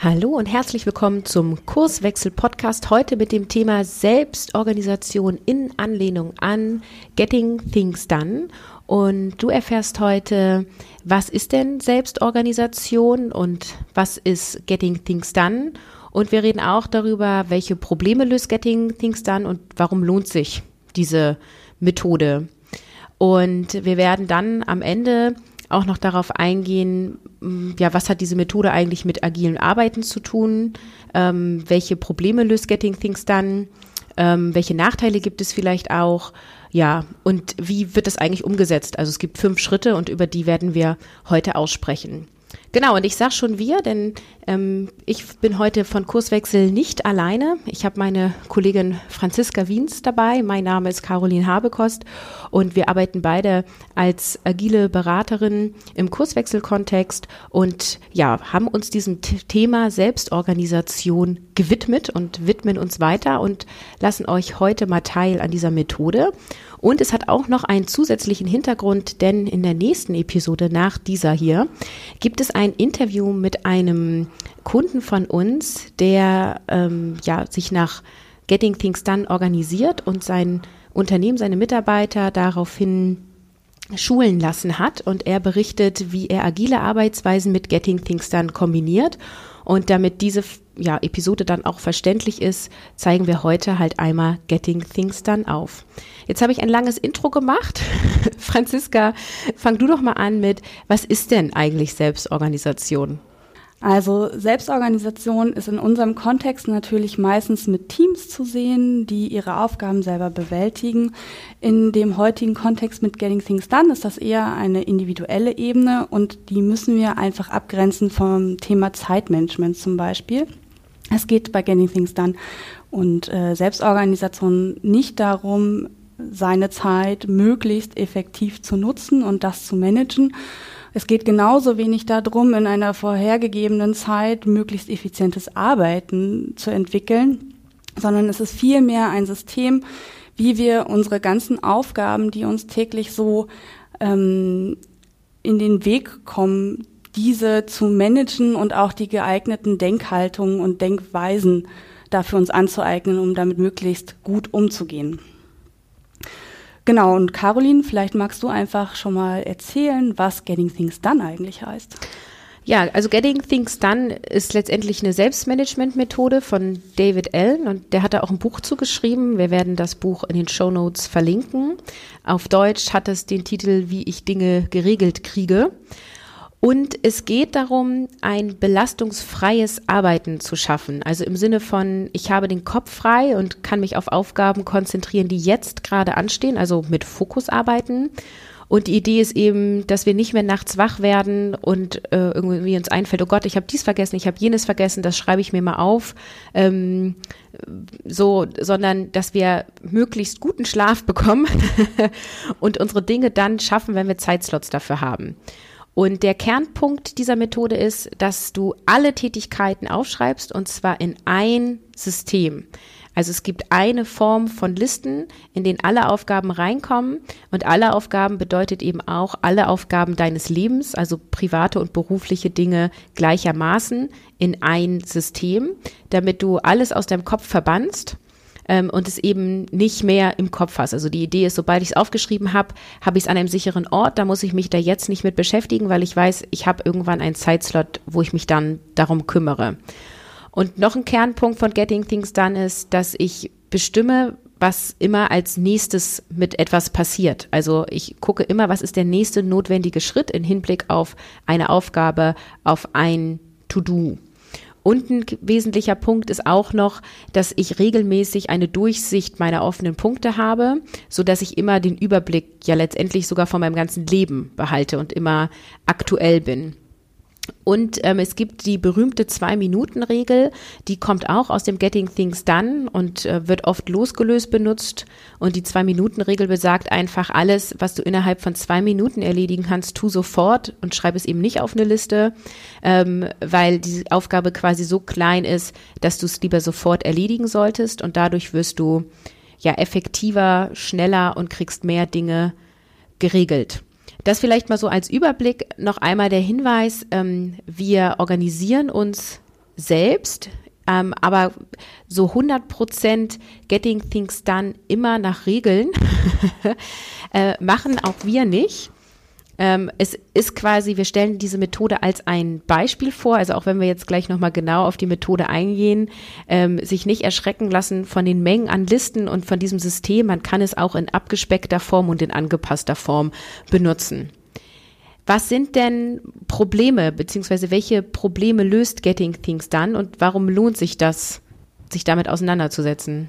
Hallo und herzlich willkommen zum Kurswechsel Podcast. Heute mit dem Thema Selbstorganisation in Anlehnung an Getting Things Done. Und du erfährst heute, was ist denn Selbstorganisation und was ist Getting Things Done? Und wir reden auch darüber, welche Probleme löst Getting Things Done und warum lohnt sich diese Methode. Und wir werden dann am Ende auch noch darauf eingehen, ja, was hat diese Methode eigentlich mit agilen Arbeiten zu tun? Ähm, welche Probleme löst Getting Things dann? Ähm, welche Nachteile gibt es vielleicht auch? Ja, und wie wird das eigentlich umgesetzt? Also es gibt fünf Schritte und über die werden wir heute aussprechen. Genau, und ich sage schon wir, denn ähm, ich bin heute von Kurswechsel nicht alleine. Ich habe meine Kollegin Franziska Wiens dabei. Mein Name ist Caroline Habekost und wir arbeiten beide als agile Beraterin im Kurswechselkontext und ja, haben uns diesem Thema Selbstorganisation gewidmet und widmen uns weiter und lassen euch heute mal teil an dieser Methode. Und es hat auch noch einen zusätzlichen Hintergrund, denn in der nächsten Episode nach dieser hier gibt es ein Interview mit einem Kunden von uns, der ähm, ja sich nach Getting Things Done organisiert und sein Unternehmen, seine Mitarbeiter daraufhin schulen lassen hat. Und er berichtet, wie er agile Arbeitsweisen mit Getting Things Done kombiniert. Und damit diese ja, Episode dann auch verständlich ist, zeigen wir heute halt einmal Getting Things Done auf. Jetzt habe ich ein langes Intro gemacht. Franziska, fang du doch mal an mit, was ist denn eigentlich Selbstorganisation? Also Selbstorganisation ist in unserem Kontext natürlich meistens mit Teams zu sehen, die ihre Aufgaben selber bewältigen. In dem heutigen Kontext mit Getting Things Done ist das eher eine individuelle Ebene und die müssen wir einfach abgrenzen vom Thema Zeitmanagement zum Beispiel. Es geht bei Getting Things Done und äh, Selbstorganisation nicht darum, seine Zeit möglichst effektiv zu nutzen und das zu managen, es geht genauso wenig darum, in einer vorhergegebenen Zeit möglichst effizientes Arbeiten zu entwickeln, sondern es ist vielmehr ein System, wie wir unsere ganzen Aufgaben, die uns täglich so ähm, in den Weg kommen, diese zu managen und auch die geeigneten Denkhaltungen und Denkweisen dafür uns anzueignen, um damit möglichst gut umzugehen. Genau, und Caroline, vielleicht magst du einfach schon mal erzählen, was Getting Things Done eigentlich heißt. Ja, also Getting Things Done ist letztendlich eine Selbstmanagement-Methode von David Allen und der hat da auch ein Buch zugeschrieben. Wir werden das Buch in den Show Notes verlinken. Auf Deutsch hat es den Titel Wie ich Dinge geregelt kriege. Und es geht darum, ein belastungsfreies Arbeiten zu schaffen. Also im Sinne von, ich habe den Kopf frei und kann mich auf Aufgaben konzentrieren, die jetzt gerade anstehen, also mit Fokus arbeiten. Und die Idee ist eben, dass wir nicht mehr nachts wach werden und äh, irgendwie uns einfällt, oh Gott, ich habe dies vergessen, ich habe jenes vergessen, das schreibe ich mir mal auf. Ähm, so, sondern dass wir möglichst guten Schlaf bekommen und unsere Dinge dann schaffen, wenn wir Zeitslots dafür haben. Und der Kernpunkt dieser Methode ist, dass du alle Tätigkeiten aufschreibst und zwar in ein System. Also es gibt eine Form von Listen, in denen alle Aufgaben reinkommen und alle Aufgaben bedeutet eben auch alle Aufgaben deines Lebens, also private und berufliche Dinge gleichermaßen in ein System, damit du alles aus deinem Kopf verbannst ähm, und es eben nicht mehr im Kopf hast. Also die Idee ist, sobald ich es aufgeschrieben habe, habe ich es an einem sicheren Ort, da muss ich mich da jetzt nicht mit beschäftigen, weil ich weiß, ich habe irgendwann einen Zeitslot, wo ich mich dann darum kümmere. Und noch ein Kernpunkt von Getting Things Done ist, dass ich bestimme, was immer als nächstes mit etwas passiert. Also ich gucke immer, was ist der nächste notwendige Schritt in Hinblick auf eine Aufgabe, auf ein To-Do. Und ein wesentlicher Punkt ist auch noch, dass ich regelmäßig eine Durchsicht meiner offenen Punkte habe, so dass ich immer den Überblick ja letztendlich sogar von meinem ganzen Leben behalte und immer aktuell bin. Und ähm, es gibt die berühmte Zwei-Minuten-Regel, die kommt auch aus dem Getting Things Done und äh, wird oft losgelöst benutzt. Und die Zwei-Minuten-Regel besagt einfach, alles, was du innerhalb von zwei Minuten erledigen kannst, tu sofort und schreib es eben nicht auf eine Liste, ähm, weil die Aufgabe quasi so klein ist, dass du es lieber sofort erledigen solltest. Und dadurch wirst du ja effektiver, schneller und kriegst mehr Dinge geregelt. Das vielleicht mal so als Überblick noch einmal der Hinweis, ähm, wir organisieren uns selbst, ähm, aber so 100 Prozent Getting Things Done immer nach Regeln äh, machen auch wir nicht. Ähm, es ist quasi, wir stellen diese Methode als ein Beispiel vor, also auch wenn wir jetzt gleich nochmal genau auf die Methode eingehen, ähm, sich nicht erschrecken lassen von den Mengen an Listen und von diesem System. Man kann es auch in abgespeckter Form und in angepasster Form benutzen. Was sind denn Probleme, beziehungsweise welche Probleme löst Getting Things dann und warum lohnt sich das, sich damit auseinanderzusetzen?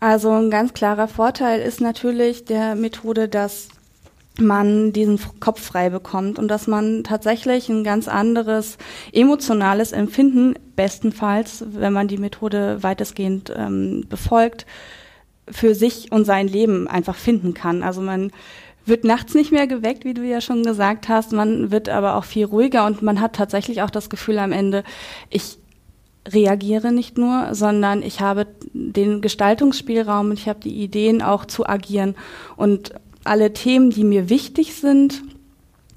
Also ein ganz klarer Vorteil ist natürlich der Methode, dass man diesen Kopf frei bekommt und dass man tatsächlich ein ganz anderes emotionales Empfinden, bestenfalls, wenn man die Methode weitestgehend ähm, befolgt, für sich und sein Leben einfach finden kann. Also man wird nachts nicht mehr geweckt, wie du ja schon gesagt hast. Man wird aber auch viel ruhiger und man hat tatsächlich auch das Gefühl am Ende, ich reagiere nicht nur, sondern ich habe den Gestaltungsspielraum und ich habe die Ideen auch zu agieren und alle Themen, die mir wichtig sind,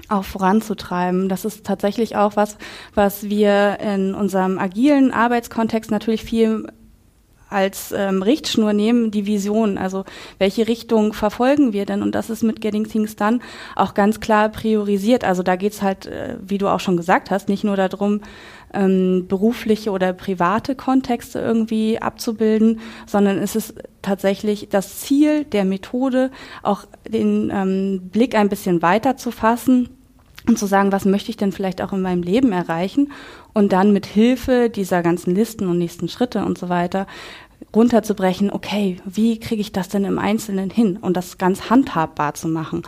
auch voranzutreiben. Das ist tatsächlich auch was, was wir in unserem agilen Arbeitskontext natürlich viel als ähm, Richtschnur nehmen, die Vision. Also welche Richtung verfolgen wir denn? Und das ist mit Getting Things Done auch ganz klar priorisiert. Also da geht's halt, äh, wie du auch schon gesagt hast, nicht nur darum, ähm, berufliche oder private Kontexte irgendwie abzubilden, sondern es ist tatsächlich das Ziel der Methode, auch den ähm, Blick ein bisschen weiter zu fassen und zu sagen, was möchte ich denn vielleicht auch in meinem Leben erreichen und dann mit Hilfe dieser ganzen Listen und nächsten Schritte und so weiter runterzubrechen, okay, wie kriege ich das denn im Einzelnen hin und das ganz handhabbar zu machen.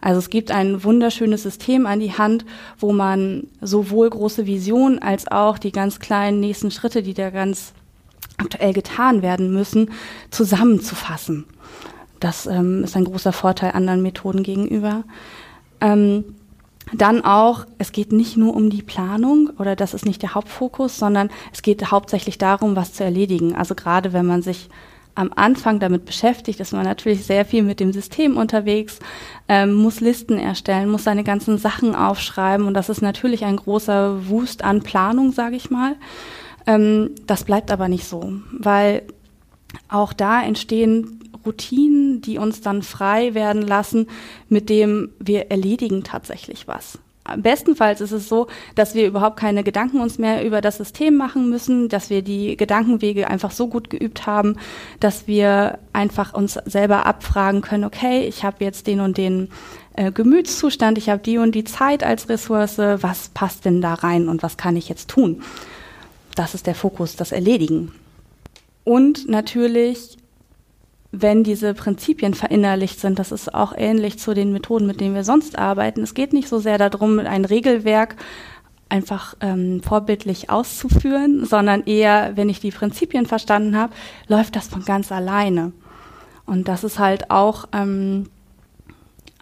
Also es gibt ein wunderschönes System an die Hand, wo man sowohl große Visionen als auch die ganz kleinen nächsten Schritte, die da ganz aktuell getan werden müssen, zusammenzufassen. Das ähm, ist ein großer Vorteil anderen Methoden gegenüber. Ähm, dann auch, es geht nicht nur um die Planung oder das ist nicht der Hauptfokus, sondern es geht hauptsächlich darum, was zu erledigen. Also gerade wenn man sich am Anfang damit beschäftigt, ist man natürlich sehr viel mit dem System unterwegs, ähm, muss Listen erstellen, muss seine ganzen Sachen aufschreiben und das ist natürlich ein großer Wust an Planung, sage ich mal. Ähm, das bleibt aber nicht so, weil auch da entstehen Routinen, die uns dann frei werden lassen, mit dem wir erledigen tatsächlich was. Bestenfalls ist es so, dass wir überhaupt keine Gedanken uns mehr über das System machen müssen, dass wir die Gedankenwege einfach so gut geübt haben, dass wir einfach uns selber abfragen können, okay, ich habe jetzt den und den äh, Gemütszustand, ich habe die und die Zeit als Ressource, was passt denn da rein und was kann ich jetzt tun? Das ist der Fokus, das Erledigen. Und natürlich wenn diese Prinzipien verinnerlicht sind, das ist auch ähnlich zu den Methoden, mit denen wir sonst arbeiten. Es geht nicht so sehr darum, ein Regelwerk einfach ähm, vorbildlich auszuführen, sondern eher, wenn ich die Prinzipien verstanden habe, läuft das von ganz alleine. Und das ist halt auch ähm,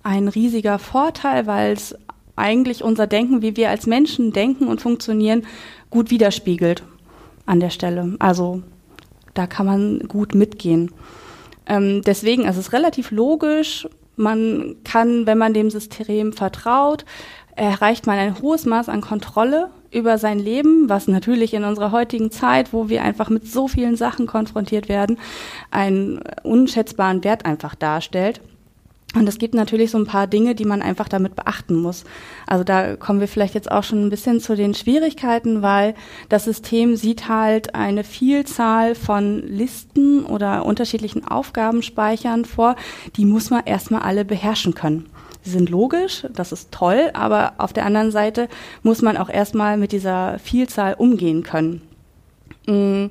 ein riesiger Vorteil, weil es eigentlich unser Denken, wie wir als Menschen denken und funktionieren, gut widerspiegelt an der Stelle. Also da kann man gut mitgehen. Ähm, deswegen ist es relativ logisch. Man kann, wenn man dem System vertraut, erreicht man ein hohes Maß an Kontrolle über sein Leben, was natürlich in unserer heutigen Zeit, wo wir einfach mit so vielen Sachen konfrontiert werden, einen unschätzbaren Wert einfach darstellt. Und es gibt natürlich so ein paar Dinge, die man einfach damit beachten muss. Also da kommen wir vielleicht jetzt auch schon ein bisschen zu den Schwierigkeiten, weil das System sieht halt eine Vielzahl von Listen oder unterschiedlichen Aufgabenspeichern vor, die muss man erstmal alle beherrschen können. Sie sind logisch, das ist toll, aber auf der anderen Seite muss man auch erstmal mit dieser Vielzahl umgehen können. Mm.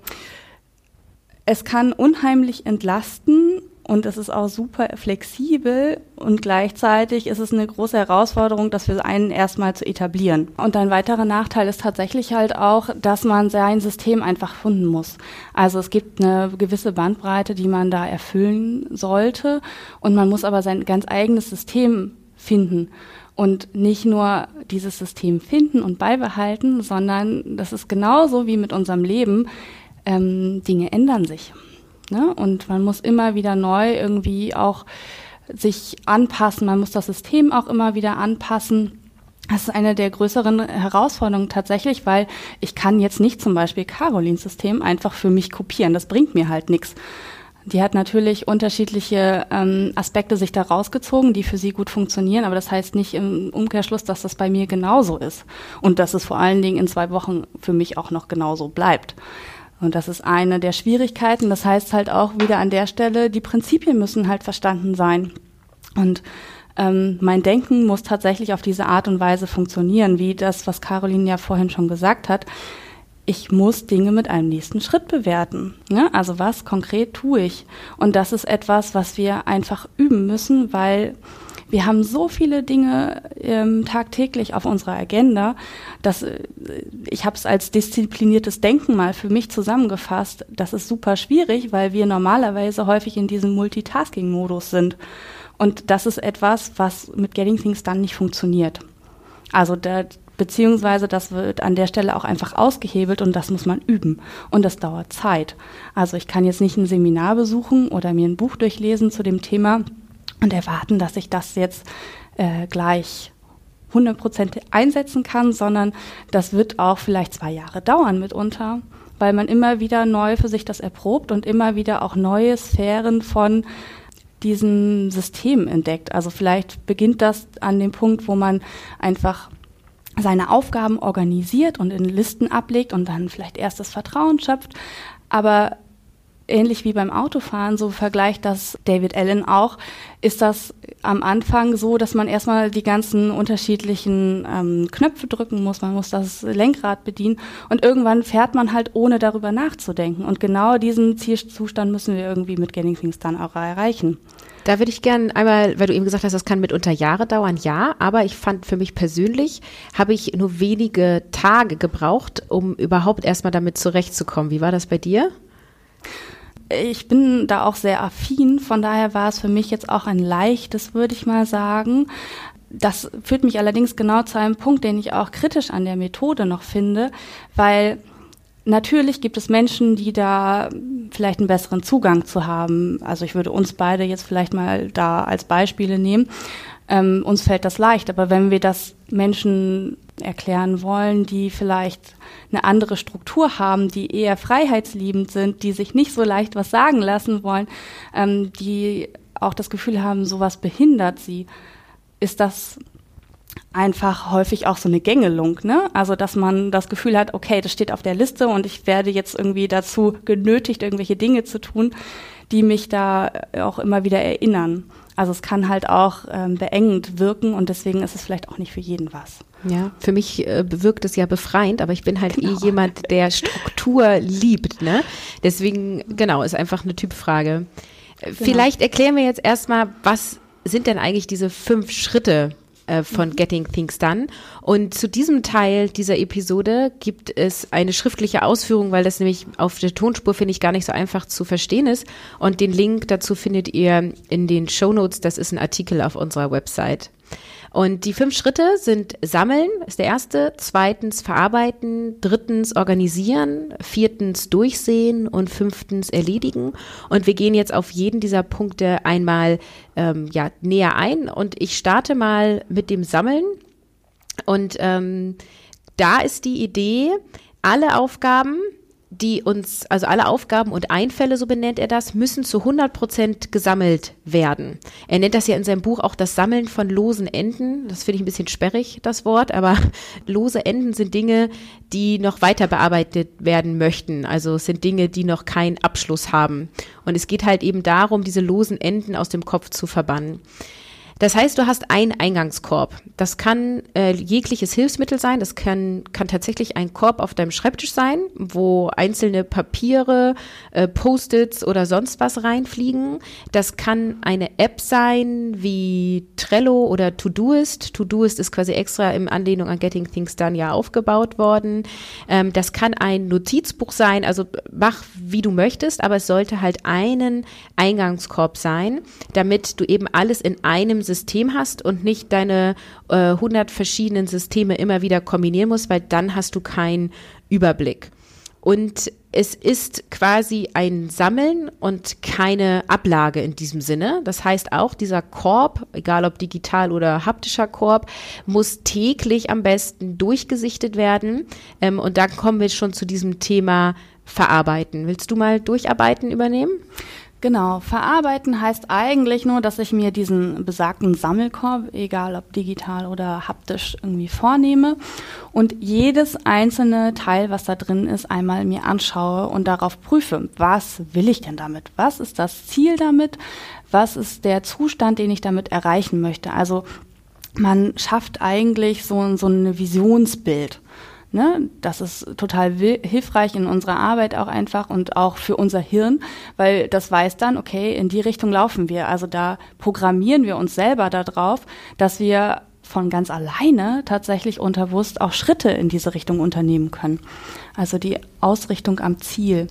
Es kann unheimlich entlasten und es ist auch super flexibel und gleichzeitig ist es eine große Herausforderung, das für einen erstmal zu etablieren. Und ein weiterer Nachteil ist tatsächlich halt auch, dass man sein System einfach finden muss. Also es gibt eine gewisse Bandbreite, die man da erfüllen sollte und man muss aber sein ganz eigenes System finden und nicht nur dieses System finden und beibehalten, sondern das ist genauso wie mit unserem Leben. Ähm, Dinge ändern sich. Ne? Und man muss immer wieder neu irgendwie auch sich anpassen. Man muss das System auch immer wieder anpassen. Das ist eine der größeren Herausforderungen tatsächlich, weil ich kann jetzt nicht zum Beispiel Carolins System einfach für mich kopieren. Das bringt mir halt nichts. Die hat natürlich unterschiedliche ähm, Aspekte sich da rausgezogen, die für sie gut funktionieren, aber das heißt nicht im Umkehrschluss, dass das bei mir genauso ist und dass es vor allen Dingen in zwei Wochen für mich auch noch genauso bleibt. Und das ist eine der Schwierigkeiten. Das heißt halt auch wieder an der Stelle, die Prinzipien müssen halt verstanden sein. Und ähm, mein Denken muss tatsächlich auf diese Art und Weise funktionieren, wie das, was Caroline ja vorhin schon gesagt hat ich muss Dinge mit einem nächsten Schritt bewerten. Ne? Also was konkret tue ich? Und das ist etwas, was wir einfach üben müssen, weil wir haben so viele Dinge ähm, tagtäglich auf unserer Agenda, dass äh, ich habe es als diszipliniertes Denken mal für mich zusammengefasst. Das ist super schwierig, weil wir normalerweise häufig in diesem Multitasking-Modus sind. Und das ist etwas, was mit Getting Things dann nicht funktioniert. Also da, beziehungsweise das wird an der Stelle auch einfach ausgehebelt und das muss man üben und das dauert Zeit. Also ich kann jetzt nicht ein Seminar besuchen oder mir ein Buch durchlesen zu dem Thema und erwarten, dass ich das jetzt äh, gleich 100% einsetzen kann, sondern das wird auch vielleicht zwei Jahre dauern mitunter, weil man immer wieder neu für sich das erprobt und immer wieder auch neue Sphären von diesem System entdeckt. Also vielleicht beginnt das an dem Punkt, wo man einfach seine Aufgaben organisiert und in Listen ablegt und dann vielleicht erst das Vertrauen schöpft. Aber ähnlich wie beim Autofahren, so vergleicht das David Allen auch, ist das am Anfang so, dass man erstmal die ganzen unterschiedlichen ähm, Knöpfe drücken muss, man muss das Lenkrad bedienen und irgendwann fährt man halt ohne darüber nachzudenken. Und genau diesen Zielzustand müssen wir irgendwie mit Getting Things dann auch erreichen. Da würde ich gerne einmal, weil du eben gesagt hast, das kann mitunter Jahre dauern, ja, aber ich fand für mich persönlich, habe ich nur wenige Tage gebraucht, um überhaupt erstmal damit zurechtzukommen. Wie war das bei dir? Ich bin da auch sehr affin, von daher war es für mich jetzt auch ein leichtes, würde ich mal sagen. Das führt mich allerdings genau zu einem Punkt, den ich auch kritisch an der Methode noch finde, weil Natürlich gibt es Menschen, die da vielleicht einen besseren Zugang zu haben. Also ich würde uns beide jetzt vielleicht mal da als Beispiele nehmen. Ähm, uns fällt das leicht, aber wenn wir das Menschen erklären wollen, die vielleicht eine andere Struktur haben, die eher freiheitsliebend sind, die sich nicht so leicht was sagen lassen wollen, ähm, die auch das Gefühl haben, sowas behindert sie, ist das einfach häufig auch so eine Gängelung, ne? Also dass man das Gefühl hat, okay, das steht auf der Liste und ich werde jetzt irgendwie dazu genötigt, irgendwelche Dinge zu tun, die mich da auch immer wieder erinnern. Also es kann halt auch ähm, beengend wirken und deswegen ist es vielleicht auch nicht für jeden was. Ja, für mich äh, bewirkt es ja befreiend, aber ich bin halt eh genau. eh jemand, der Struktur liebt, ne? Deswegen, genau, ist einfach eine Typfrage. Genau. Vielleicht erklären wir jetzt erstmal, was sind denn eigentlich diese fünf Schritte, äh, von Getting Things Done. Und zu diesem Teil dieser Episode gibt es eine schriftliche Ausführung, weil das nämlich auf der Tonspur, finde ich, gar nicht so einfach zu verstehen ist. Und den Link dazu findet ihr in den Show Notes. Das ist ein Artikel auf unserer Website. Und die fünf Schritte sind Sammeln, ist der erste, zweitens Verarbeiten, drittens Organisieren, viertens Durchsehen und fünftens Erledigen. Und wir gehen jetzt auf jeden dieser Punkte einmal ähm, ja, näher ein. Und ich starte mal mit dem Sammeln. Und ähm, da ist die Idee, alle Aufgaben, die uns, also alle Aufgaben und Einfälle, so benennt er das, müssen zu 100 Prozent gesammelt werden. Er nennt das ja in seinem Buch auch das Sammeln von losen Enden. Das finde ich ein bisschen sperrig, das Wort, aber lose Enden sind Dinge, die noch weiter bearbeitet werden möchten. Also es sind Dinge, die noch keinen Abschluss haben. Und es geht halt eben darum, diese losen Enden aus dem Kopf zu verbannen. Das heißt, du hast einen Eingangskorb. Das kann äh, jegliches Hilfsmittel sein. Das kann, kann tatsächlich ein Korb auf deinem Schreibtisch sein, wo einzelne Papiere, äh, Post-its oder sonst was reinfliegen. Das kann eine App sein wie Trello oder Todoist. Todoist ist quasi extra im Anlehnung an Getting Things Done ja aufgebaut worden. Ähm, das kann ein Notizbuch sein. Also mach, wie du möchtest, aber es sollte halt einen Eingangskorb sein, damit du eben alles in einem System hast und nicht deine äh, 100 verschiedenen Systeme immer wieder kombinieren musst, weil dann hast du keinen Überblick. Und es ist quasi ein Sammeln und keine Ablage in diesem Sinne. Das heißt auch, dieser Korb, egal ob digital oder haptischer Korb, muss täglich am besten durchgesichtet werden. Ähm, und dann kommen wir schon zu diesem Thema Verarbeiten. Willst du mal Durcharbeiten übernehmen? Genau, verarbeiten heißt eigentlich nur, dass ich mir diesen besagten Sammelkorb, egal ob digital oder haptisch, irgendwie vornehme und jedes einzelne Teil, was da drin ist, einmal mir anschaue und darauf prüfe, was will ich denn damit? Was ist das Ziel damit? Was ist der Zustand, den ich damit erreichen möchte? Also man schafft eigentlich so, so ein Visionsbild. Ne? Das ist total hilfreich in unserer Arbeit auch einfach und auch für unser Hirn, weil das weiß dann, okay, in die Richtung laufen wir. Also da programmieren wir uns selber darauf, dass wir von ganz alleine tatsächlich unterbewusst auch Schritte in diese Richtung unternehmen können. Also die Ausrichtung am Ziel.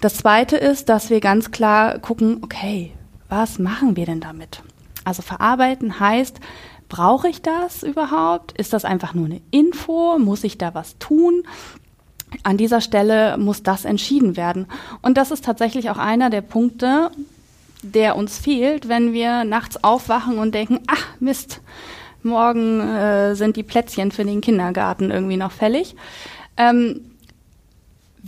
Das zweite ist, dass wir ganz klar gucken, okay, was machen wir denn damit? Also verarbeiten heißt, Brauche ich das überhaupt? Ist das einfach nur eine Info? Muss ich da was tun? An dieser Stelle muss das entschieden werden. Und das ist tatsächlich auch einer der Punkte, der uns fehlt, wenn wir nachts aufwachen und denken, ach Mist, morgen äh, sind die Plätzchen für den Kindergarten irgendwie noch fällig. Ähm,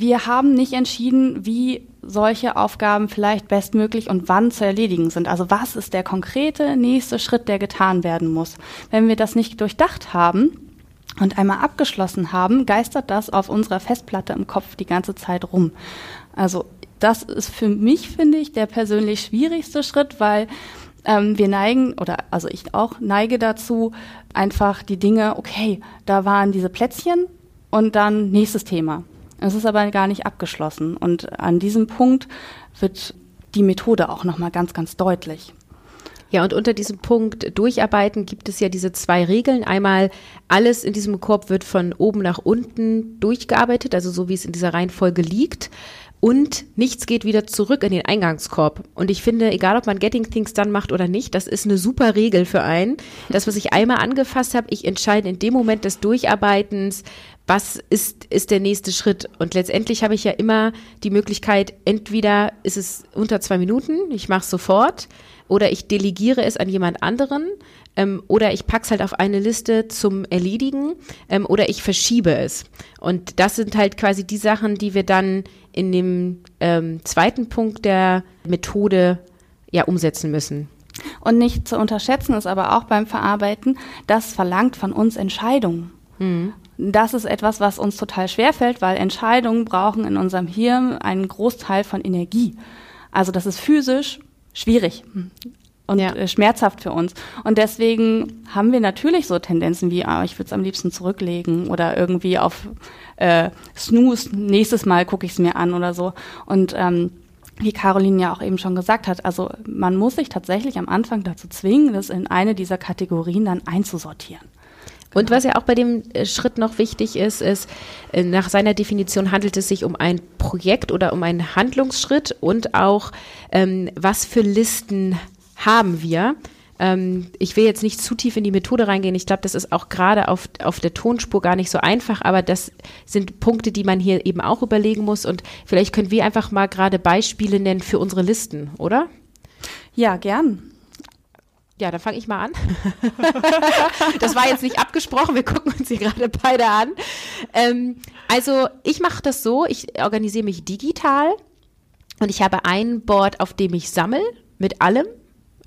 wir haben nicht entschieden, wie solche Aufgaben vielleicht bestmöglich und wann zu erledigen sind. Also was ist der konkrete nächste Schritt, der getan werden muss? Wenn wir das nicht durchdacht haben und einmal abgeschlossen haben, geistert das auf unserer Festplatte im Kopf die ganze Zeit rum. Also das ist für mich, finde ich, der persönlich schwierigste Schritt, weil ähm, wir neigen, oder also ich auch neige dazu, einfach die Dinge, okay, da waren diese Plätzchen und dann nächstes Thema. Es ist aber gar nicht abgeschlossen. Und an diesem Punkt wird die Methode auch nochmal ganz, ganz deutlich. Ja, und unter diesem Punkt Durcharbeiten gibt es ja diese zwei Regeln. Einmal, alles in diesem Korb wird von oben nach unten durchgearbeitet, also so wie es in dieser Reihenfolge liegt. Und nichts geht wieder zurück in den Eingangskorb. Und ich finde, egal ob man Getting Things dann macht oder nicht, das ist eine super Regel für einen. Das, was ich einmal angefasst habe, ich entscheide in dem Moment des Durcharbeitens, was ist, ist der nächste Schritt? Und letztendlich habe ich ja immer die Möglichkeit, entweder ist es unter zwei Minuten, ich mache es sofort, oder ich delegiere es an jemand anderen, ähm, oder ich pack's halt auf eine Liste zum Erledigen, ähm, oder ich verschiebe es. Und das sind halt quasi die Sachen, die wir dann in dem ähm, zweiten Punkt der Methode ja umsetzen müssen. Und nicht zu unterschätzen ist aber auch beim Verarbeiten, das verlangt von uns Entscheidungen. Mhm. Das ist etwas, was uns total schwer fällt, weil Entscheidungen brauchen in unserem Hirn einen Großteil von Energie. Also das ist physisch schwierig und ja. Äh, schmerzhaft für uns. Und deswegen haben wir natürlich so Tendenzen wie, ah, ich würde es am liebsten zurücklegen oder irgendwie auf äh, Snooze, nächstes Mal gucke ich es mir an oder so. Und ähm, wie Caroline ja auch eben schon gesagt hat, also man muss sich tatsächlich am Anfang dazu zwingen, das in eine dieser Kategorien dann einzusortieren. Und was ja auch bei dem äh, Schritt noch wichtig ist, ist, äh, nach seiner Definition handelt es sich um ein Projekt oder um einen Handlungsschritt und auch, ähm, was für Listen haben wir. Ähm, ich will jetzt nicht zu tief in die Methode reingehen. Ich glaube, das ist auch gerade auf, auf der Tonspur gar nicht so einfach, aber das sind Punkte, die man hier eben auch überlegen muss. Und vielleicht können wir einfach mal gerade Beispiele nennen für unsere Listen, oder? Ja, gern. Ja, dann fange ich mal an. das war jetzt nicht abgesprochen, wir gucken uns hier gerade beide an. Ähm, also ich mache das so, ich organisiere mich digital und ich habe ein Board, auf dem ich sammle mit allem.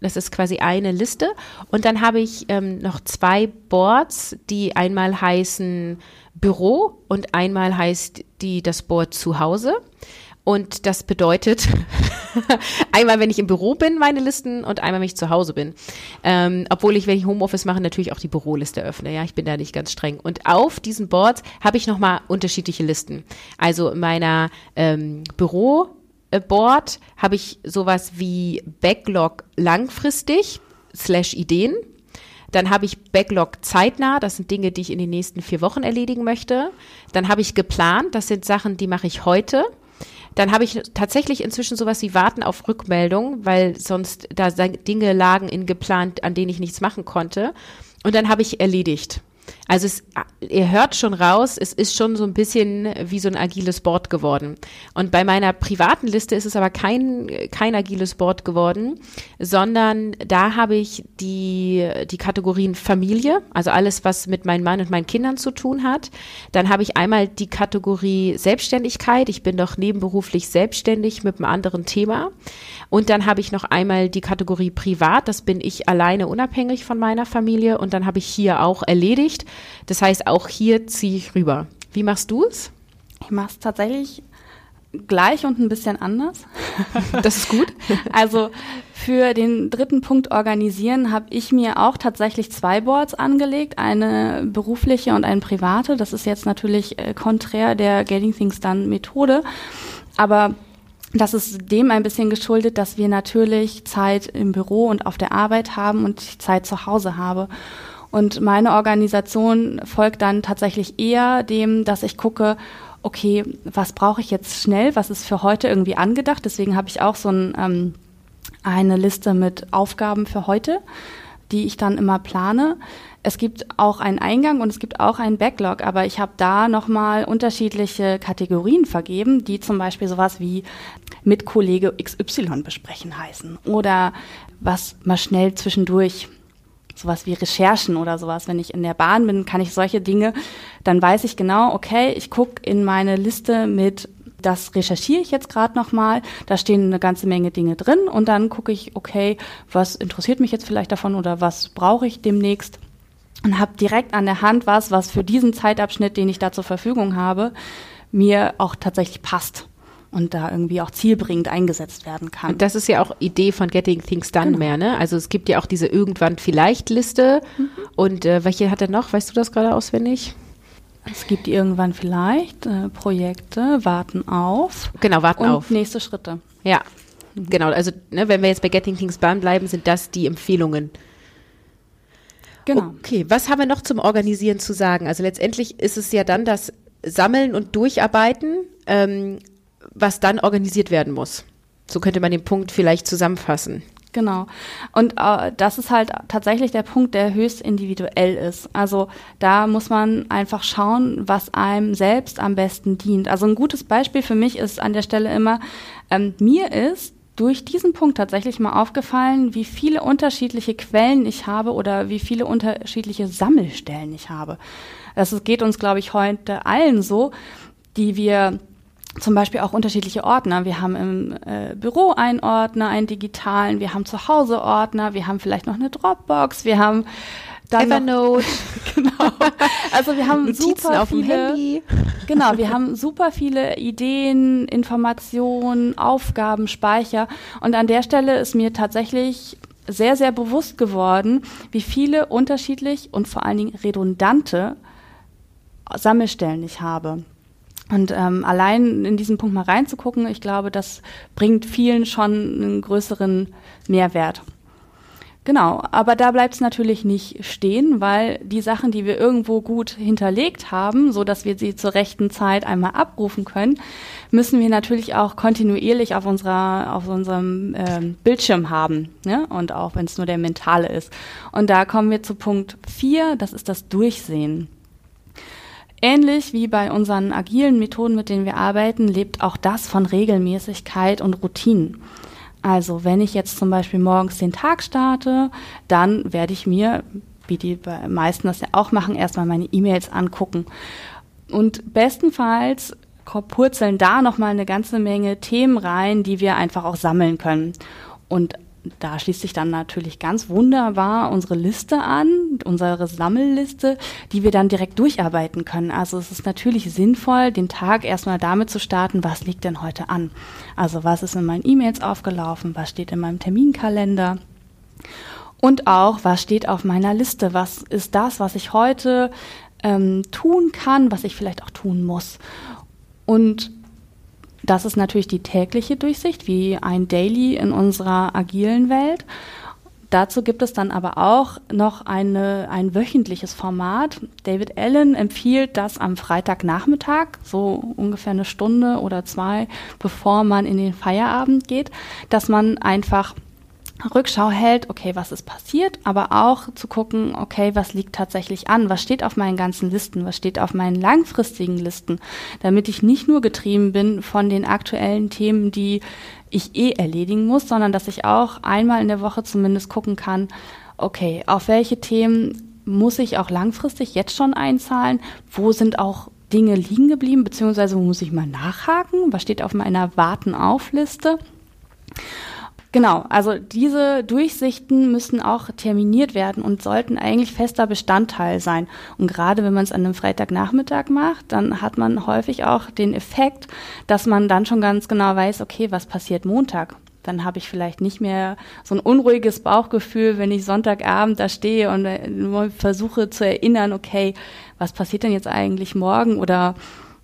Das ist quasi eine Liste. Und dann habe ich ähm, noch zwei Boards, die einmal heißen Büro und einmal heißt die das Board zu Hause. Und das bedeutet, einmal, wenn ich im Büro bin, meine Listen und einmal, wenn ich zu Hause bin. Ähm, obwohl ich, wenn ich Homeoffice mache, natürlich auch die Büroliste öffne. Ja, ich bin da nicht ganz streng. Und auf diesen Boards habe ich nochmal unterschiedliche Listen. Also in meiner ähm, Büro Board habe ich sowas wie Backlog langfristig slash Ideen. Dann habe ich Backlog zeitnah, das sind Dinge, die ich in den nächsten vier Wochen erledigen möchte. Dann habe ich geplant, das sind Sachen, die mache ich heute. Dann habe ich tatsächlich inzwischen sowas wie Warten auf Rückmeldung, weil sonst da Dinge lagen in geplant, an denen ich nichts machen konnte. Und dann habe ich erledigt. Also es, ihr hört schon raus, es ist schon so ein bisschen wie so ein agiles Board geworden. Und bei meiner privaten Liste ist es aber kein, kein agiles Board geworden, sondern da habe ich die, die Kategorien Familie, also alles, was mit meinem Mann und meinen Kindern zu tun hat. Dann habe ich einmal die Kategorie Selbstständigkeit. Ich bin doch nebenberuflich selbstständig mit einem anderen Thema. Und dann habe ich noch einmal die Kategorie Privat. Das bin ich alleine unabhängig von meiner Familie. Und dann habe ich hier auch erledigt. Das heißt, auch hier ziehe ich rüber. Wie machst du es? Ich mache es tatsächlich gleich und ein bisschen anders. Das ist gut. Also für den dritten Punkt organisieren habe ich mir auch tatsächlich zwei Boards angelegt, eine berufliche und eine private. Das ist jetzt natürlich äh, konträr der Getting Things Done Methode, aber das ist dem ein bisschen geschuldet, dass wir natürlich Zeit im Büro und auf der Arbeit haben und Zeit zu Hause habe. Und meine Organisation folgt dann tatsächlich eher dem, dass ich gucke, okay, was brauche ich jetzt schnell, was ist für heute irgendwie angedacht. Deswegen habe ich auch so ein, ähm, eine Liste mit Aufgaben für heute, die ich dann immer plane. Es gibt auch einen Eingang und es gibt auch einen Backlog, aber ich habe da nochmal unterschiedliche Kategorien vergeben, die zum Beispiel sowas wie mit Kollege XY besprechen heißen oder was mal schnell zwischendurch sowas wie Recherchen oder sowas. Wenn ich in der Bahn bin, kann ich solche Dinge, dann weiß ich genau, okay, ich gucke in meine Liste mit das recherchiere ich jetzt gerade nochmal. Da stehen eine ganze Menge Dinge drin und dann gucke ich, okay, was interessiert mich jetzt vielleicht davon oder was brauche ich demnächst und habe direkt an der Hand was, was für diesen Zeitabschnitt, den ich da zur Verfügung habe, mir auch tatsächlich passt und da irgendwie auch zielbringend eingesetzt werden kann. Und das ist ja auch Idee von Getting Things Done genau. mehr, ne? Also es gibt ja auch diese irgendwann vielleicht Liste mhm. und äh, welche hat er noch? Weißt du das gerade auswendig? Es gibt irgendwann vielleicht äh, Projekte, warten auf. Genau, warten und auf. Nächste Schritte. Ja, mhm. genau. Also ne, wenn wir jetzt bei Getting Things Done bleiben, sind das die Empfehlungen. Genau. Okay, was haben wir noch zum Organisieren zu sagen? Also letztendlich ist es ja dann das Sammeln und Durcharbeiten, ähm, was dann organisiert werden muss. So könnte man den Punkt vielleicht zusammenfassen. Genau. Und äh, das ist halt tatsächlich der Punkt, der höchst individuell ist. Also da muss man einfach schauen, was einem selbst am besten dient. Also ein gutes Beispiel für mich ist an der Stelle immer, ähm, mir ist durch diesen Punkt tatsächlich mal aufgefallen, wie viele unterschiedliche Quellen ich habe oder wie viele unterschiedliche Sammelstellen ich habe. Das geht uns, glaube ich, heute allen so, die wir zum Beispiel auch unterschiedliche Ordner. Wir haben im äh, Büro einen Ordner, einen digitalen, wir haben zu Hause Ordner, wir haben vielleicht noch eine Dropbox, wir haben dann Evernote. genau. Also wir haben Notizen super viele, genau, wir haben super viele Ideen, Informationen, Aufgaben, Speicher. Und an der Stelle ist mir tatsächlich sehr, sehr bewusst geworden, wie viele unterschiedlich und vor allen Dingen redundante Sammelstellen ich habe. Und ähm, allein in diesen Punkt mal reinzugucken, ich glaube, das bringt vielen schon einen größeren Mehrwert. Genau, aber da bleibt es natürlich nicht stehen, weil die Sachen, die wir irgendwo gut hinterlegt haben, so dass wir sie zur rechten Zeit einmal abrufen können, müssen wir natürlich auch kontinuierlich auf unserer auf unserem ähm, Bildschirm haben, ne? Und auch wenn es nur der mentale ist. Und da kommen wir zu Punkt vier, das ist das Durchsehen. Ähnlich wie bei unseren agilen Methoden, mit denen wir arbeiten, lebt auch das von Regelmäßigkeit und Routinen. Also wenn ich jetzt zum Beispiel morgens den Tag starte, dann werde ich mir, wie die meisten das ja auch machen, erstmal meine E-Mails angucken. Und bestenfalls purzeln da nochmal eine ganze Menge Themen rein, die wir einfach auch sammeln können. Und da schließt sich dann natürlich ganz wunderbar unsere Liste an, unsere Sammelliste, die wir dann direkt durcharbeiten können. Also es ist natürlich sinnvoll, den Tag erstmal damit zu starten, was liegt denn heute an? Also was ist in meinen E-Mails aufgelaufen, was steht in meinem Terminkalender? Und auch, was steht auf meiner Liste? Was ist das, was ich heute ähm, tun kann, was ich vielleicht auch tun muss? Und das ist natürlich die tägliche Durchsicht, wie ein Daily in unserer agilen Welt. Dazu gibt es dann aber auch noch eine, ein wöchentliches Format. David Allen empfiehlt das am Freitagnachmittag, so ungefähr eine Stunde oder zwei, bevor man in den Feierabend geht, dass man einfach Rückschau hält, okay, was ist passiert, aber auch zu gucken, okay, was liegt tatsächlich an, was steht auf meinen ganzen Listen, was steht auf meinen langfristigen Listen, damit ich nicht nur getrieben bin von den aktuellen Themen, die ich eh erledigen muss, sondern dass ich auch einmal in der Woche zumindest gucken kann, okay, auf welche Themen muss ich auch langfristig jetzt schon einzahlen, wo sind auch Dinge liegen geblieben, beziehungsweise wo muss ich mal nachhaken, was steht auf meiner Warten-auf-Liste. Genau, also diese Durchsichten müssen auch terminiert werden und sollten eigentlich fester Bestandteil sein. Und gerade wenn man es an einem Freitagnachmittag macht, dann hat man häufig auch den Effekt, dass man dann schon ganz genau weiß, okay, was passiert Montag? Dann habe ich vielleicht nicht mehr so ein unruhiges Bauchgefühl, wenn ich Sonntagabend da stehe und äh, versuche zu erinnern, okay, was passiert denn jetzt eigentlich morgen? Oder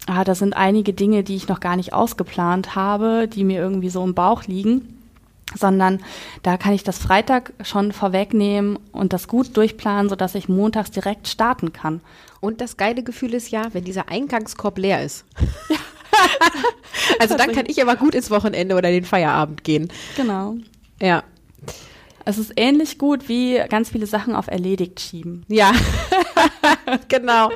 ah, da sind einige Dinge, die ich noch gar nicht ausgeplant habe, die mir irgendwie so im Bauch liegen sondern da kann ich das Freitag schon vorwegnehmen und das gut durchplanen, sodass ich montags direkt starten kann. Und das geile Gefühl ist ja, wenn dieser Eingangskorb leer ist. also dann kann ich aber gut ins Wochenende oder den Feierabend gehen. Genau. Ja. Es ist ähnlich gut wie ganz viele Sachen auf erledigt schieben. Ja, genau.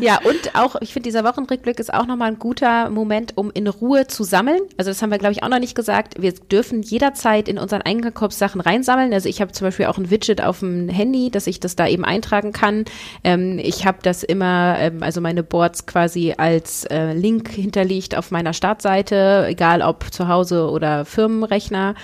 Ja, und auch, ich finde, dieser Wochenrückblick ist auch nochmal ein guter Moment, um in Ruhe zu sammeln. Also das haben wir, glaube ich, auch noch nicht gesagt. Wir dürfen jederzeit in unseren Einkaufssachen reinsammeln. Also ich habe zum Beispiel auch ein Widget auf dem Handy, dass ich das da eben eintragen kann. Ähm, ich habe das immer, ähm, also meine Boards quasi als äh, Link hinterlegt auf meiner Startseite, egal ob zu Hause oder Firmenrechner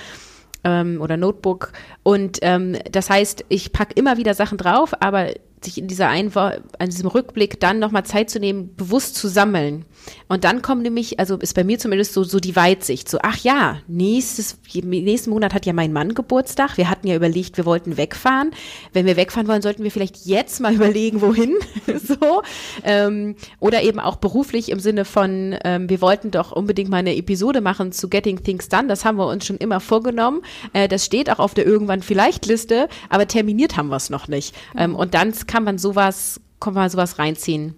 ähm, oder Notebook. Und ähm, das heißt, ich packe immer wieder Sachen drauf, aber sich in dieser Einwo an diesem Rückblick dann nochmal Zeit zu nehmen, bewusst zu sammeln. Und dann kommt nämlich, also ist bei mir zumindest so, so die Weitsicht, so, ach ja, nächstes, nächsten Monat hat ja mein Mann Geburtstag. Wir hatten ja überlegt, wir wollten wegfahren. Wenn wir wegfahren wollen, sollten wir vielleicht jetzt mal überlegen, wohin. so. Ähm, oder eben auch beruflich im Sinne von, ähm, wir wollten doch unbedingt mal eine Episode machen zu Getting Things Done. Das haben wir uns schon immer vorgenommen. Äh, das steht auch auf der irgendwann vielleicht Liste, aber terminiert haben wir es noch nicht. Ähm, und dann kann man sowas, kann man sowas reinziehen.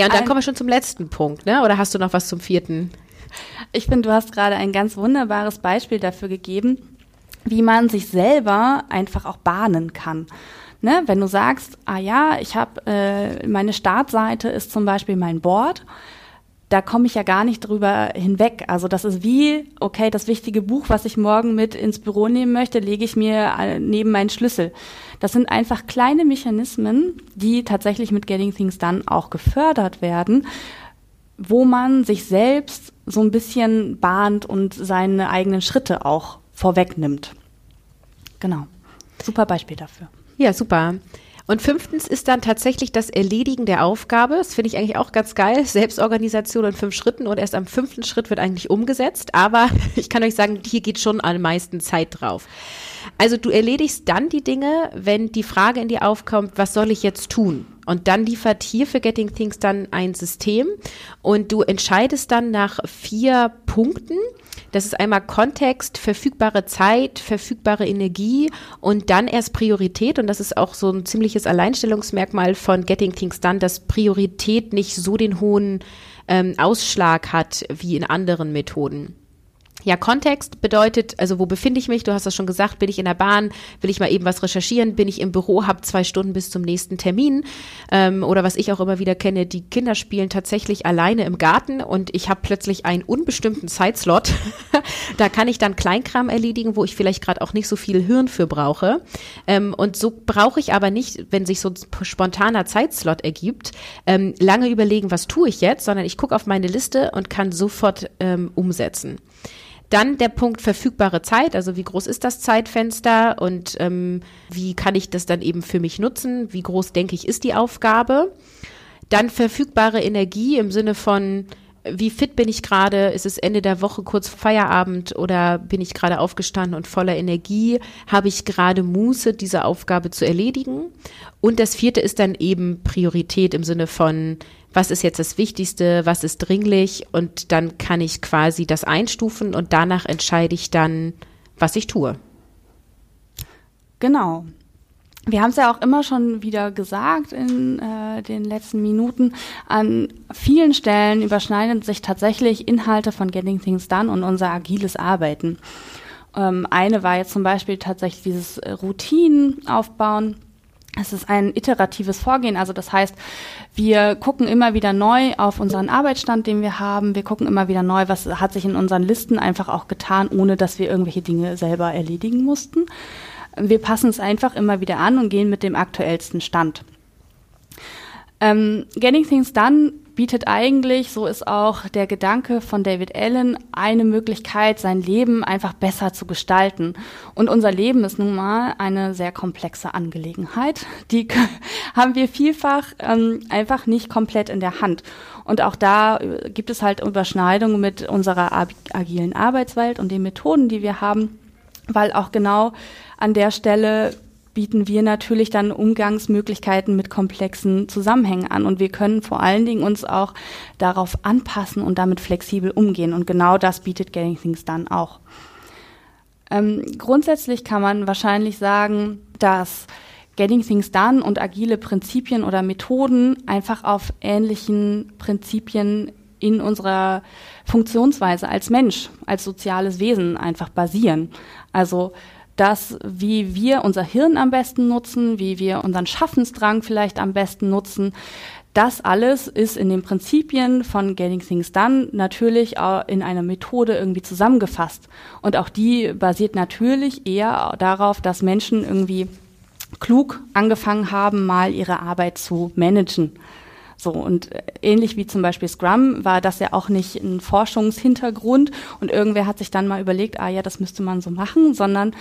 Ja, und dann kommen wir schon zum letzten Punkt, ne? Oder hast du noch was zum vierten? Ich finde, du hast gerade ein ganz wunderbares Beispiel dafür gegeben, wie man sich selber einfach auch bahnen kann. Ne? Wenn du sagst, ah ja, ich habe äh, meine Startseite ist zum Beispiel mein Board da komme ich ja gar nicht drüber hinweg. Also das ist wie, okay, das wichtige Buch, was ich morgen mit ins Büro nehmen möchte, lege ich mir äh, neben meinen Schlüssel. Das sind einfach kleine Mechanismen, die tatsächlich mit Getting Things Done auch gefördert werden, wo man sich selbst so ein bisschen bahnt und seine eigenen Schritte auch vorwegnimmt. Genau. Super Beispiel dafür. Ja, super. Und fünftens ist dann tatsächlich das Erledigen der Aufgabe. Das finde ich eigentlich auch ganz geil. Selbstorganisation in fünf Schritten und erst am fünften Schritt wird eigentlich umgesetzt. Aber ich kann euch sagen, hier geht schon am meisten Zeit drauf. Also du erledigst dann die Dinge, wenn die Frage in dir aufkommt, was soll ich jetzt tun? Und dann liefert hier für Getting Things dann ein System und du entscheidest dann nach vier Punkten. Das ist einmal Kontext, verfügbare Zeit, verfügbare Energie und dann erst Priorität. Und das ist auch so ein ziemliches Alleinstellungsmerkmal von Getting Things Done, dass Priorität nicht so den hohen ähm, Ausschlag hat wie in anderen Methoden. Ja, Kontext bedeutet, also wo befinde ich mich? Du hast das schon gesagt, bin ich in der Bahn, will ich mal eben was recherchieren, bin ich im Büro, habe zwei Stunden bis zum nächsten Termin. Ähm, oder was ich auch immer wieder kenne, die Kinder spielen tatsächlich alleine im Garten und ich habe plötzlich einen unbestimmten Zeitslot. da kann ich dann Kleinkram erledigen, wo ich vielleicht gerade auch nicht so viel Hirn für brauche. Ähm, und so brauche ich aber nicht, wenn sich so ein spontaner Zeitslot ergibt, ähm, lange überlegen, was tue ich jetzt, sondern ich gucke auf meine Liste und kann sofort ähm, umsetzen. Dann der Punkt verfügbare Zeit, also wie groß ist das Zeitfenster und ähm, wie kann ich das dann eben für mich nutzen? Wie groß, denke ich, ist die Aufgabe? Dann verfügbare Energie im Sinne von, wie fit bin ich gerade? Ist es Ende der Woche kurz Feierabend oder bin ich gerade aufgestanden und voller Energie? Habe ich gerade Muße, diese Aufgabe zu erledigen? Und das vierte ist dann eben Priorität im Sinne von, was ist jetzt das Wichtigste, was ist dringlich? Und dann kann ich quasi das einstufen und danach entscheide ich dann, was ich tue. Genau. Wir haben es ja auch immer schon wieder gesagt in äh, den letzten Minuten. An vielen Stellen überschneiden sich tatsächlich Inhalte von Getting Things Done und unser agiles Arbeiten. Ähm, eine war jetzt zum Beispiel tatsächlich dieses äh, Routinen aufbauen. Es ist ein iteratives Vorgehen, also das heißt, wir gucken immer wieder neu auf unseren Arbeitsstand, den wir haben. Wir gucken immer wieder neu, was hat sich in unseren Listen einfach auch getan, ohne dass wir irgendwelche Dinge selber erledigen mussten. Wir passen es einfach immer wieder an und gehen mit dem aktuellsten Stand. Ähm, Getting Things Done bietet eigentlich, so ist auch der Gedanke von David Allen, eine Möglichkeit, sein Leben einfach besser zu gestalten. Und unser Leben ist nun mal eine sehr komplexe Angelegenheit. Die haben wir vielfach ähm, einfach nicht komplett in der Hand. Und auch da äh, gibt es halt Überschneidungen mit unserer agilen Arbeitswelt und den Methoden, die wir haben, weil auch genau an der Stelle bieten wir natürlich dann Umgangsmöglichkeiten mit komplexen Zusammenhängen an und wir können vor allen Dingen uns auch darauf anpassen und damit flexibel umgehen und genau das bietet Getting Things dann auch. Ähm, grundsätzlich kann man wahrscheinlich sagen, dass Getting Things Done und agile Prinzipien oder Methoden einfach auf ähnlichen Prinzipien in unserer Funktionsweise als Mensch, als soziales Wesen einfach basieren. Also das, wie wir unser Hirn am besten nutzen, wie wir unseren Schaffensdrang vielleicht am besten nutzen, das alles ist in den Prinzipien von Getting Things Done natürlich in einer Methode irgendwie zusammengefasst. Und auch die basiert natürlich eher darauf, dass Menschen irgendwie klug angefangen haben, mal ihre Arbeit zu managen. So, und äh, ähnlich wie zum Beispiel Scrum war das ja auch nicht ein Forschungshintergrund und irgendwer hat sich dann mal überlegt, ah ja, das müsste man so machen, sondern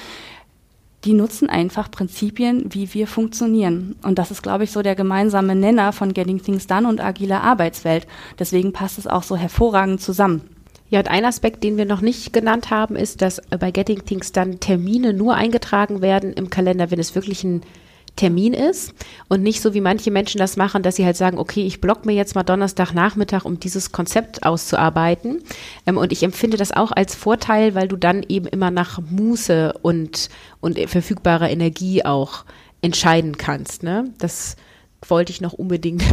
die nutzen einfach Prinzipien, wie wir funktionieren. Und das ist, glaube ich, so der gemeinsame Nenner von Getting Things Done und agiler Arbeitswelt. Deswegen passt es auch so hervorragend zusammen. Ja, und ein Aspekt, den wir noch nicht genannt haben, ist, dass bei Getting Things dann Termine nur eingetragen werden im Kalender, wenn es wirklich ein Termin ist und nicht so wie manche Menschen das machen, dass sie halt sagen, okay, ich block mir jetzt mal Donnerstagnachmittag, um dieses Konzept auszuarbeiten. Ähm, und ich empfinde das auch als Vorteil, weil du dann eben immer nach Muße und, und verfügbarer Energie auch entscheiden kannst. Ne? Das wollte ich noch unbedingt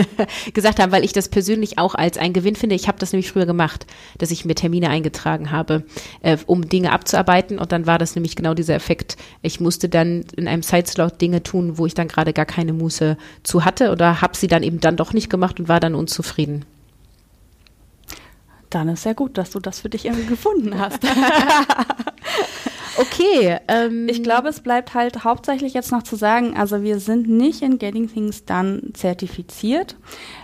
gesagt haben, weil ich das persönlich auch als ein Gewinn finde. Ich habe das nämlich früher gemacht, dass ich mir Termine eingetragen habe, äh, um Dinge abzuarbeiten. Und dann war das nämlich genau dieser Effekt. Ich musste dann in einem Sideslot Dinge tun, wo ich dann gerade gar keine Muße zu hatte oder habe sie dann eben dann doch nicht gemacht und war dann unzufrieden. Dann ist sehr gut, dass du das für dich irgendwie gefunden hast. Okay. Ähm, ich glaube, es bleibt halt hauptsächlich jetzt noch zu sagen, also wir sind nicht in Getting Things Done zertifiziert.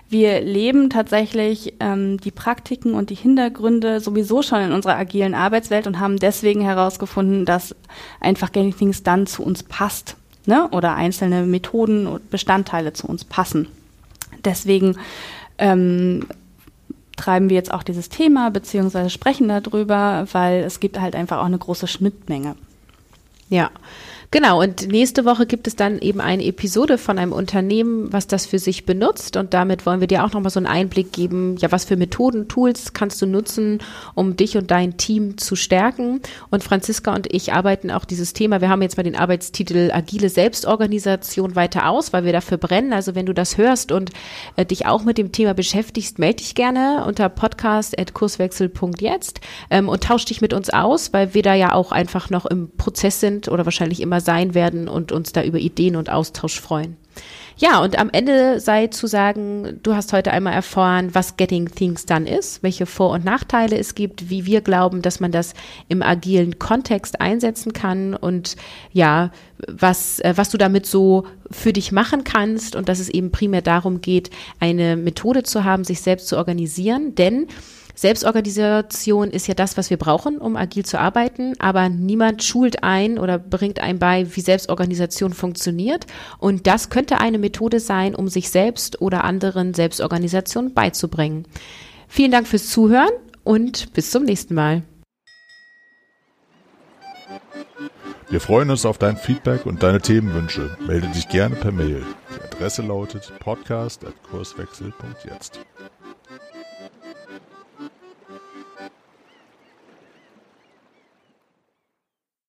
Wir leben tatsächlich ähm, die Praktiken und die Hintergründe sowieso schon in unserer agilen Arbeitswelt und haben deswegen herausgefunden, dass einfach Getting Things Done zu uns passt ne? oder einzelne Methoden und Bestandteile zu uns passen. Deswegen ähm, treiben wir jetzt auch dieses Thema beziehungsweise sprechen darüber, weil es gibt halt einfach auch eine große Schnittmenge. Ja. Genau, und nächste Woche gibt es dann eben eine Episode von einem Unternehmen, was das für sich benutzt. Und damit wollen wir dir auch nochmal so einen Einblick geben, ja, was für Methoden, Tools kannst du nutzen, um dich und dein Team zu stärken. Und Franziska und ich arbeiten auch dieses Thema. Wir haben jetzt mal den Arbeitstitel Agile Selbstorganisation weiter aus, weil wir dafür brennen. Also wenn du das hörst und äh, dich auch mit dem Thema beschäftigst, melde dich gerne unter podcast.kurswechsel.jetzt ähm, und tausch dich mit uns aus, weil wir da ja auch einfach noch im Prozess sind oder wahrscheinlich immer sein werden und uns da über Ideen und Austausch freuen. Ja, und am Ende sei zu sagen, du hast heute einmal erfahren, was Getting Things Done ist, welche Vor- und Nachteile es gibt, wie wir glauben, dass man das im agilen Kontext einsetzen kann und ja, was, äh, was du damit so für dich machen kannst und dass es eben primär darum geht, eine Methode zu haben, sich selbst zu organisieren, denn Selbstorganisation ist ja das, was wir brauchen, um agil zu arbeiten, aber niemand schult ein oder bringt einem bei, wie Selbstorganisation funktioniert. Und das könnte eine Methode sein, um sich selbst oder anderen Selbstorganisation beizubringen. Vielen Dank fürs Zuhören und bis zum nächsten Mal. Wir freuen uns auf dein Feedback und deine Themenwünsche. Melde dich gerne per Mail. Die Adresse lautet podcast.kurswechsel.jetzt.